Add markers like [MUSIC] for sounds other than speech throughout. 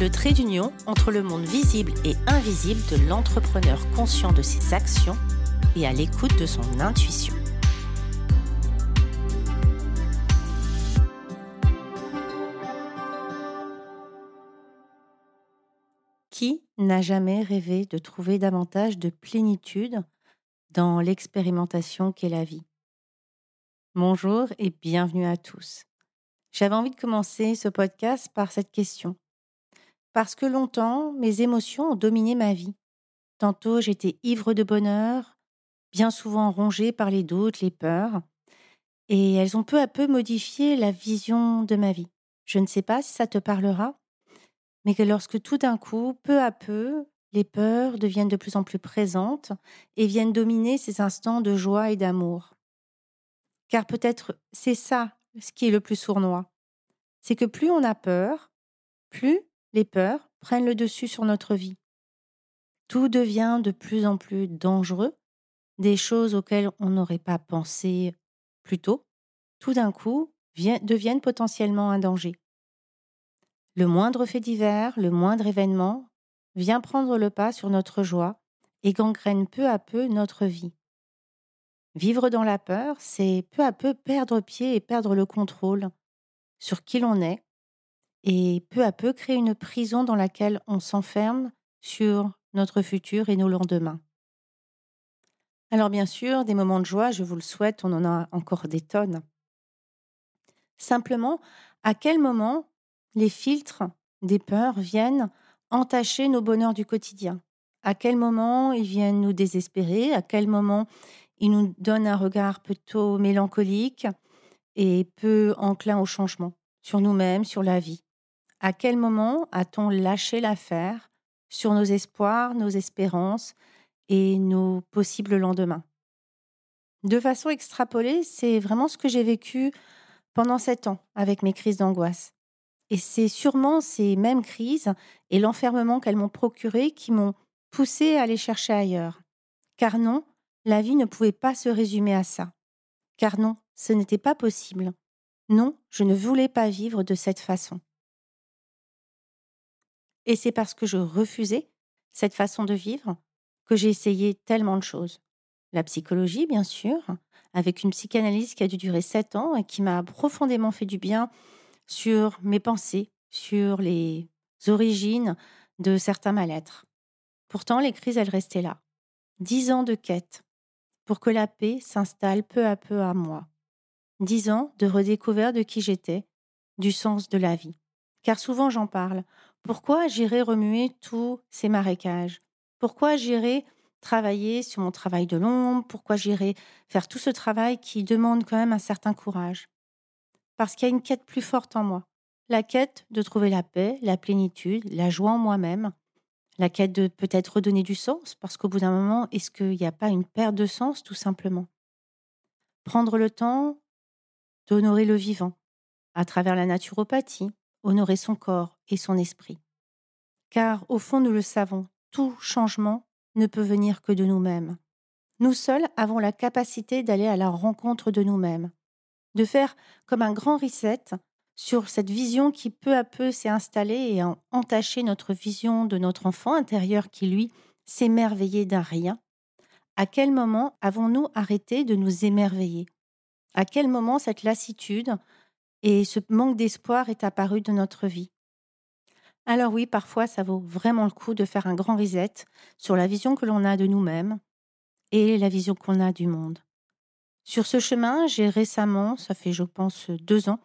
le trait d'union entre le monde visible et invisible de l'entrepreneur conscient de ses actions et à l'écoute de son intuition. Qui n'a jamais rêvé de trouver davantage de plénitude dans l'expérimentation qu'est la vie? Bonjour et bienvenue à tous. J'avais envie de commencer ce podcast par cette question. Parce que longtemps, mes émotions ont dominé ma vie. Tantôt j'étais ivre de bonheur, bien souvent rongée par les doutes, les peurs, et elles ont peu à peu modifié la vision de ma vie. Je ne sais pas si ça te parlera, mais que lorsque tout d'un coup, peu à peu, les peurs deviennent de plus en plus présentes et viennent dominer ces instants de joie et d'amour. Car peut-être c'est ça ce qui est le plus sournois. C'est que plus on a peur, plus les peurs prennent le dessus sur notre vie. Tout devient de plus en plus dangereux, des choses auxquelles on n'aurait pas pensé plus tôt, tout d'un coup, deviennent potentiellement un danger. Le moindre fait divers, le moindre événement vient prendre le pas sur notre joie et gangrène peu à peu notre vie. Vivre dans la peur, c'est peu à peu perdre pied et perdre le contrôle sur qui l'on est, et peu à peu créer une prison dans laquelle on s'enferme sur notre futur et nos lendemains. Alors bien sûr, des moments de joie, je vous le souhaite, on en a encore des tonnes. Simplement, à quel moment les filtres des peurs viennent entacher nos bonheurs du quotidien? À quel moment ils viennent nous désespérer? À quel moment ils nous donnent un regard plutôt mélancolique et peu enclin au changement sur nous-mêmes, sur la vie? À quel moment a-t-on lâché l'affaire sur nos espoirs, nos espérances et nos possibles lendemains? De façon extrapolée, c'est vraiment ce que j'ai vécu pendant sept ans avec mes crises d'angoisse. Et c'est sûrement ces mêmes crises et l'enfermement qu'elles m'ont procuré qui m'ont poussé à aller chercher ailleurs. Car non, la vie ne pouvait pas se résumer à ça. Car non, ce n'était pas possible. Non, je ne voulais pas vivre de cette façon. Et c'est parce que je refusais cette façon de vivre que j'ai essayé tellement de choses. La psychologie, bien sûr, avec une psychanalyse qui a dû durer sept ans et qui m'a profondément fait du bien sur mes pensées, sur les origines de certains mal-être. Pourtant, les crises, elles restaient là. Dix ans de quête pour que la paix s'installe peu à peu à moi. Dix ans de redécouvert de qui j'étais, du sens de la vie. Car souvent j'en parle. Pourquoi j'irai remuer tous ces marécages? Pourquoi j'irai travailler sur mon travail de l'ombre? Pourquoi j'irai faire tout ce travail qui demande quand même un certain courage? Parce qu'il y a une quête plus forte en moi. La quête de trouver la paix, la plénitude, la joie en moi-même. La quête de peut-être redonner du sens, parce qu'au bout d'un moment, est-ce qu'il n'y a pas une perte de sens tout simplement? Prendre le temps d'honorer le vivant, à travers la naturopathie, honorer son corps et son esprit. Car au fond, nous le savons, tout changement ne peut venir que de nous-mêmes. Nous seuls avons la capacité d'aller à la rencontre de nous-mêmes, de faire comme un grand reset sur cette vision qui peu à peu s'est installée et a entaché notre vision de notre enfant intérieur qui, lui, s'émerveillait d'un rien. À quel moment avons-nous arrêté de nous émerveiller? À quel moment cette lassitude, et ce manque d'espoir est apparu de notre vie. Alors oui, parfois, ça vaut vraiment le coup de faire un grand reset sur la vision que l'on a de nous-mêmes et la vision qu'on a du monde. Sur ce chemin, j'ai récemment, ça fait je pense deux ans,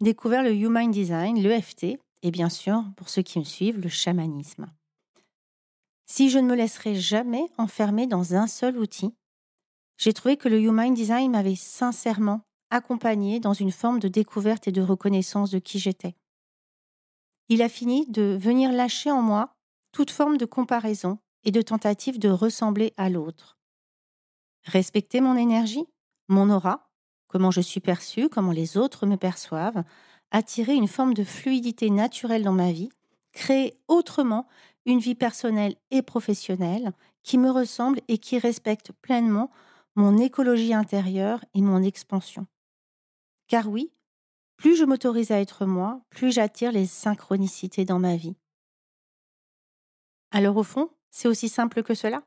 découvert le Human Design, l'EFT, et bien sûr, pour ceux qui me suivent, le chamanisme. Si je ne me laisserai jamais enfermer dans un seul outil, j'ai trouvé que le Human Design m'avait sincèrement accompagné dans une forme de découverte et de reconnaissance de qui j'étais. Il a fini de venir lâcher en moi toute forme de comparaison et de tentative de ressembler à l'autre. Respecter mon énergie, mon aura, comment je suis perçue, comment les autres me perçoivent, attirer une forme de fluidité naturelle dans ma vie, créer autrement une vie personnelle et professionnelle qui me ressemble et qui respecte pleinement mon écologie intérieure et mon expansion. Car oui, plus je m'autorise à être moi, plus j'attire les synchronicités dans ma vie. Alors au fond, c'est aussi simple que cela?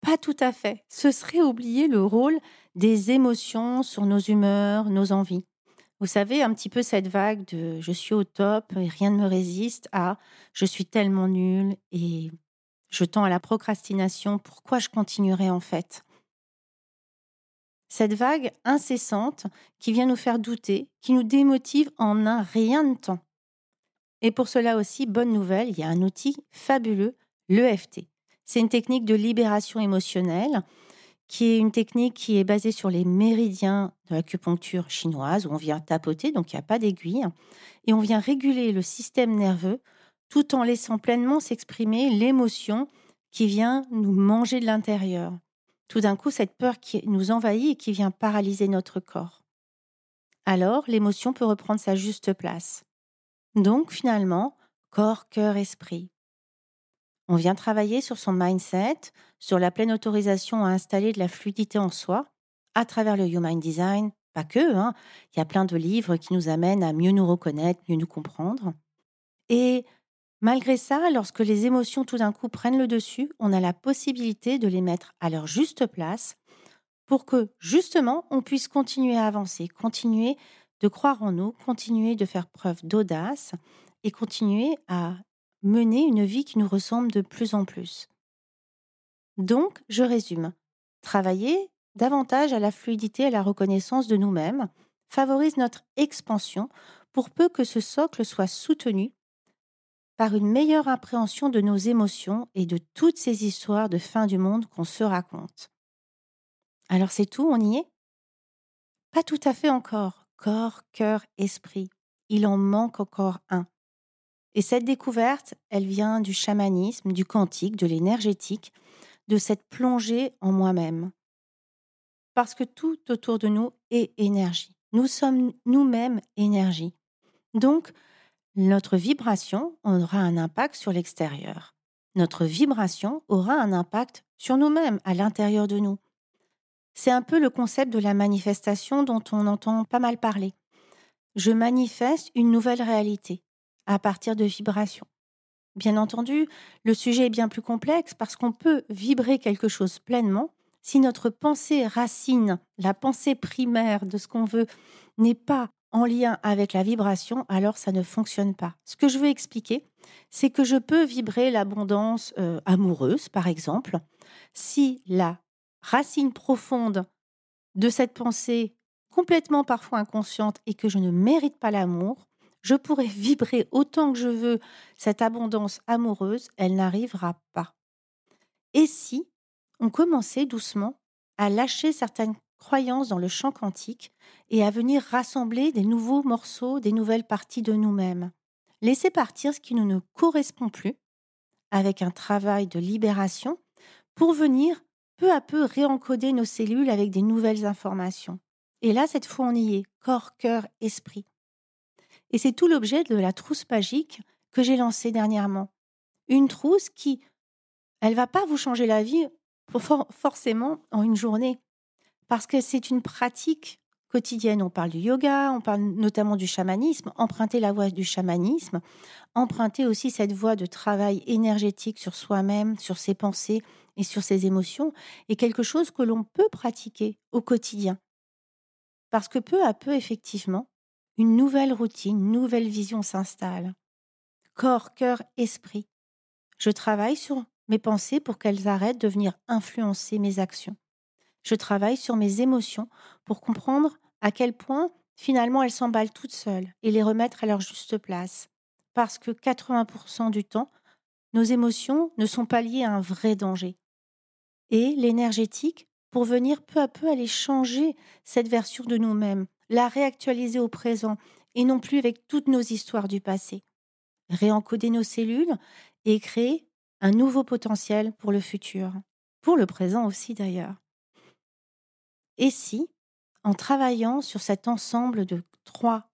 Pas tout à fait. Ce serait oublier le rôle des émotions sur nos humeurs, nos envies. Vous savez, un petit peu cette vague de je suis au top et rien ne me résiste à je suis tellement nul et je tends à la procrastination, pourquoi je continuerai en fait? Cette vague incessante qui vient nous faire douter, qui nous démotive en un rien de temps. Et pour cela aussi, bonne nouvelle, il y a un outil fabuleux, l'EFT. C'est une technique de libération émotionnelle qui est une technique qui est basée sur les méridiens de l'acupuncture chinoise, où on vient tapoter, donc il n'y a pas d'aiguille, et on vient réguler le système nerveux tout en laissant pleinement s'exprimer l'émotion qui vient nous manger de l'intérieur. Tout d'un coup, cette peur qui nous envahit et qui vient paralyser notre corps. Alors, l'émotion peut reprendre sa juste place. Donc, finalement, corps, cœur, esprit. On vient travailler sur son mindset, sur la pleine autorisation à installer de la fluidité en soi, à travers le Human Design, pas que, hein. il y a plein de livres qui nous amènent à mieux nous reconnaître, mieux nous comprendre. Et Malgré ça, lorsque les émotions tout d'un coup prennent le dessus, on a la possibilité de les mettre à leur juste place pour que justement on puisse continuer à avancer, continuer de croire en nous, continuer de faire preuve d'audace et continuer à mener une vie qui nous ressemble de plus en plus. Donc, je résume. Travailler davantage à la fluidité et à la reconnaissance de nous-mêmes favorise notre expansion pour peu que ce socle soit soutenu par une meilleure appréhension de nos émotions et de toutes ces histoires de fin du monde qu'on se raconte. Alors c'est tout, on y est? Pas tout à fait encore. Corps, cœur, esprit. Il en manque encore un. Et cette découverte, elle vient du chamanisme, du quantique, de l'énergétique, de cette plongée en moi-même. Parce que tout autour de nous est énergie. Nous sommes nous-mêmes énergie. Donc, notre vibration aura un impact sur l'extérieur. Notre vibration aura un impact sur nous-mêmes, à l'intérieur de nous. C'est un peu le concept de la manifestation dont on entend pas mal parler. Je manifeste une nouvelle réalité à partir de vibrations. Bien entendu, le sujet est bien plus complexe parce qu'on peut vibrer quelque chose pleinement si notre pensée racine, la pensée primaire de ce qu'on veut, n'est pas en lien avec la vibration, alors ça ne fonctionne pas. Ce que je veux expliquer, c'est que je peux vibrer l'abondance euh, amoureuse, par exemple, si la racine profonde de cette pensée, complètement parfois inconsciente, et que je ne mérite pas l'amour, je pourrais [LAUGHS] vibrer autant que je veux cette abondance amoureuse, elle n'arrivera pas. Et si on commençait doucement à lâcher certaines croyance dans le champ quantique et à venir rassembler des nouveaux morceaux, des nouvelles parties de nous-mêmes. Laisser partir ce qui ne nous correspond plus avec un travail de libération pour venir peu à peu réencoder nos cellules avec des nouvelles informations. Et là, cette fois, on y est, corps, cœur, esprit. Et c'est tout l'objet de la trousse magique que j'ai lancée dernièrement. Une trousse qui, elle va pas vous changer la vie forcément en une journée parce que c'est une pratique quotidienne. On parle du yoga, on parle notamment du chamanisme, emprunter la voie du chamanisme, emprunter aussi cette voie de travail énergétique sur soi-même, sur ses pensées et sur ses émotions, est quelque chose que l'on peut pratiquer au quotidien. Parce que peu à peu, effectivement, une nouvelle routine, une nouvelle vision s'installe. Corps, cœur, esprit. Je travaille sur mes pensées pour qu'elles arrêtent de venir influencer mes actions je travaille sur mes émotions pour comprendre à quel point finalement elles s'emballent toutes seules et les remettre à leur juste place. Parce que 80% du temps, nos émotions ne sont pas liées à un vrai danger. Et l'énergétique, pour venir peu à peu aller changer cette version de nous-mêmes, la réactualiser au présent et non plus avec toutes nos histoires du passé. Réencoder nos cellules et créer un nouveau potentiel pour le futur, pour le présent aussi d'ailleurs. Et si, en travaillant sur cet ensemble de trois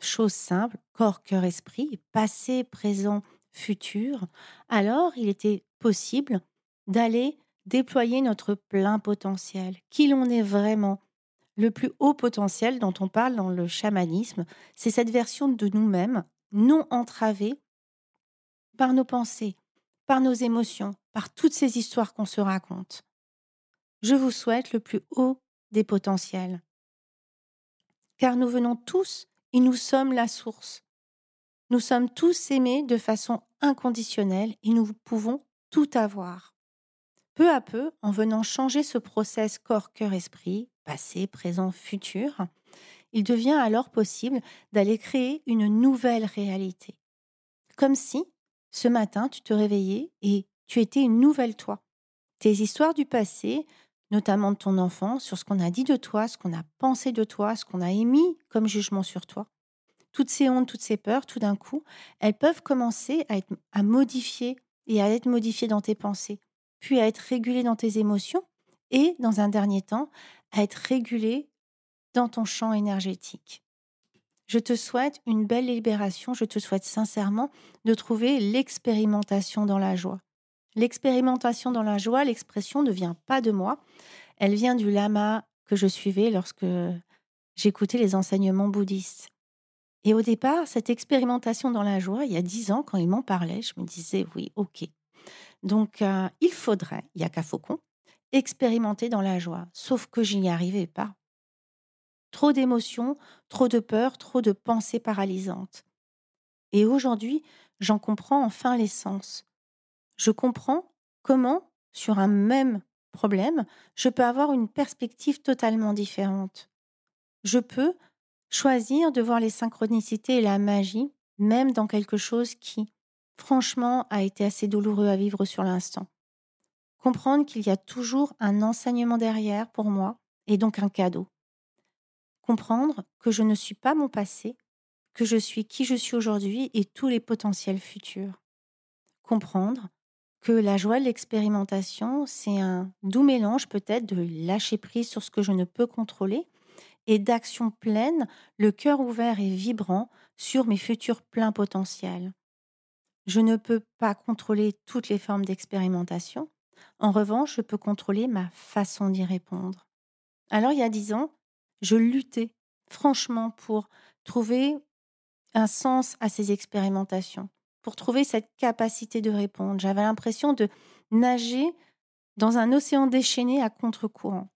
choses simples, corps, cœur, esprit, passé, présent, futur, alors il était possible d'aller déployer notre plein potentiel, qui l'on est vraiment. Le plus haut potentiel dont on parle dans le chamanisme, c'est cette version de nous-mêmes non entravée par nos pensées, par nos émotions, par toutes ces histoires qu'on se raconte. Je vous souhaite le plus haut des potentiels. Car nous venons tous et nous sommes la source. Nous sommes tous aimés de façon inconditionnelle et nous pouvons tout avoir. Peu à peu, en venant changer ce process corps, cœur, esprit, passé, présent, futur, il devient alors possible d'aller créer une nouvelle réalité. Comme si, ce matin, tu te réveillais et tu étais une nouvelle toi. Tes histoires du passé, notamment de ton enfant, sur ce qu'on a dit de toi, ce qu'on a pensé de toi, ce qu'on a émis comme jugement sur toi, toutes ces hontes, toutes ces peurs, tout d'un coup, elles peuvent commencer à, être, à modifier et à être modifiées dans tes pensées puis à être régulé dans tes émotions et, dans un dernier temps, à être régulé dans ton champ énergétique. Je te souhaite une belle libération, je te souhaite sincèrement de trouver l'expérimentation dans la joie. L'expérimentation dans la joie, l'expression ne vient pas de moi, elle vient du lama que je suivais lorsque j'écoutais les enseignements bouddhistes. Et au départ, cette expérimentation dans la joie, il y a dix ans, quand il m'en parlait, je me disais oui, ok, donc, euh, il faudrait, il n'y a qu'à Faucon, expérimenter dans la joie. Sauf que je n'y arrivais pas. Trop d'émotions, trop de peur, trop de pensées paralysantes. Et aujourd'hui, j'en comprends enfin l'essence. Je comprends comment, sur un même problème, je peux avoir une perspective totalement différente. Je peux choisir de voir les synchronicités et la magie, même dans quelque chose qui, franchement, a été assez douloureux à vivre sur l'instant. Comprendre qu'il y a toujours un enseignement derrière pour moi et donc un cadeau. Comprendre que je ne suis pas mon passé, que je suis qui je suis aujourd'hui et tous les potentiels futurs. Comprendre que la joie de l'expérimentation, c'est un doux mélange peut-être de lâcher prise sur ce que je ne peux contrôler et d'action pleine, le cœur ouvert et vibrant sur mes futurs pleins potentiels. Je ne peux pas contrôler toutes les formes d'expérimentation. En revanche, je peux contrôler ma façon d'y répondre. Alors, il y a dix ans, je luttais franchement pour trouver un sens à ces expérimentations, pour trouver cette capacité de répondre. J'avais l'impression de nager dans un océan déchaîné à contre-courant.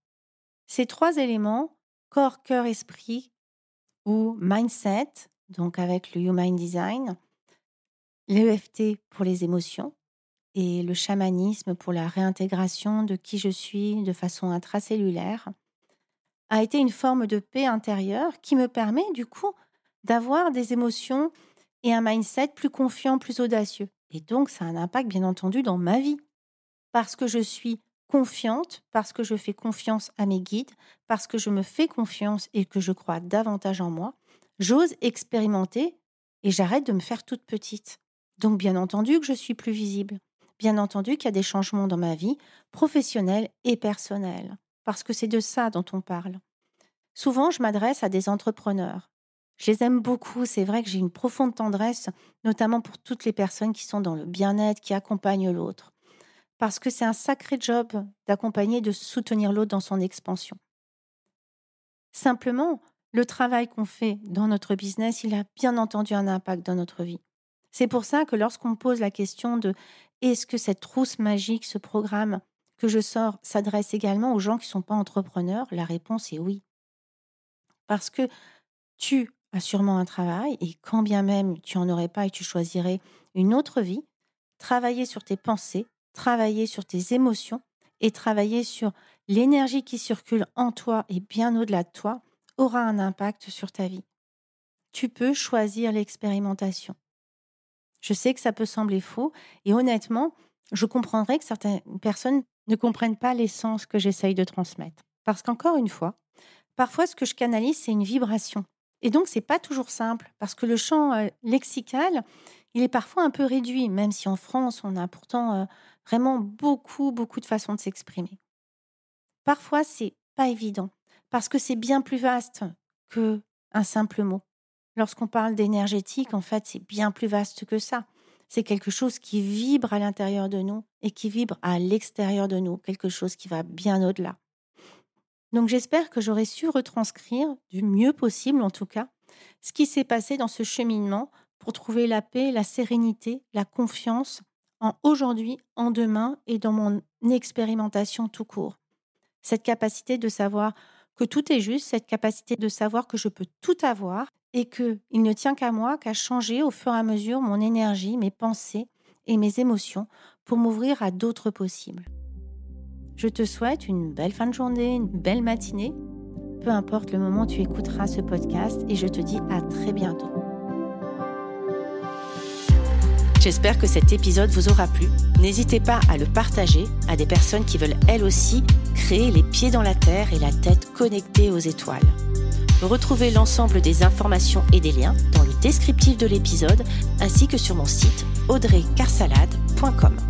Ces trois éléments, corps, cœur, esprit, ou mindset, donc avec le Human Design, l'EFT pour les émotions et le chamanisme pour la réintégration de qui je suis de façon intracellulaire, a été une forme de paix intérieure qui me permet du coup d'avoir des émotions et un mindset plus confiant, plus audacieux. Et donc ça a un impact bien entendu dans ma vie. Parce que je suis confiante, parce que je fais confiance à mes guides, parce que je me fais confiance et que je crois davantage en moi, j'ose expérimenter et j'arrête de me faire toute petite. Donc bien entendu que je suis plus visible. Bien entendu qu'il y a des changements dans ma vie, professionnelle et personnelle, parce que c'est de ça dont on parle. Souvent, je m'adresse à des entrepreneurs. Je les aime beaucoup, c'est vrai que j'ai une profonde tendresse, notamment pour toutes les personnes qui sont dans le bien-être, qui accompagnent l'autre. Parce que c'est un sacré job d'accompagner, de soutenir l'autre dans son expansion. Simplement, le travail qu'on fait dans notre business, il a bien entendu un impact dans notre vie. C'est pour ça que lorsqu'on pose la question de est-ce que cette trousse magique, ce programme que je sors, s'adresse également aux gens qui ne sont pas entrepreneurs, la réponse est oui. Parce que tu as sûrement un travail et quand bien même tu n'en aurais pas et tu choisirais une autre vie, travailler sur tes pensées, travailler sur tes émotions et travailler sur l'énergie qui circule en toi et bien au-delà de toi aura un impact sur ta vie. Tu peux choisir l'expérimentation. Je sais que ça peut sembler faux et honnêtement, je comprendrais que certaines personnes ne comprennent pas l'essence que j'essaye de transmettre. Parce qu'encore une fois, parfois ce que je canalise, c'est une vibration. Et donc, c'est pas toujours simple parce que le champ euh, lexical, il est parfois un peu réduit, même si en France, on a pourtant euh, vraiment beaucoup, beaucoup de façons de s'exprimer. Parfois, c'est pas évident, parce que c'est bien plus vaste que un simple mot. Lorsqu'on parle d'énergétique, en fait, c'est bien plus vaste que ça. C'est quelque chose qui vibre à l'intérieur de nous et qui vibre à l'extérieur de nous, quelque chose qui va bien au-delà. Donc j'espère que j'aurai su retranscrire du mieux possible, en tout cas, ce qui s'est passé dans ce cheminement pour trouver la paix, la sérénité, la confiance en aujourd'hui, en demain et dans mon expérimentation tout court. Cette capacité de savoir que tout est juste, cette capacité de savoir que je peux tout avoir et que il ne tient qu'à moi qu'à changer au fur et à mesure mon énergie, mes pensées et mes émotions pour m'ouvrir à d'autres possibles. Je te souhaite une belle fin de journée, une belle matinée, peu importe le moment où tu écouteras ce podcast et je te dis à très bientôt. J'espère que cet épisode vous aura plu. N'hésitez pas à le partager à des personnes qui veulent elles aussi créer les pieds dans la terre et la tête connectée aux étoiles. Retrouvez l'ensemble des informations et des liens dans le descriptif de l'épisode ainsi que sur mon site audreycarsalade.com.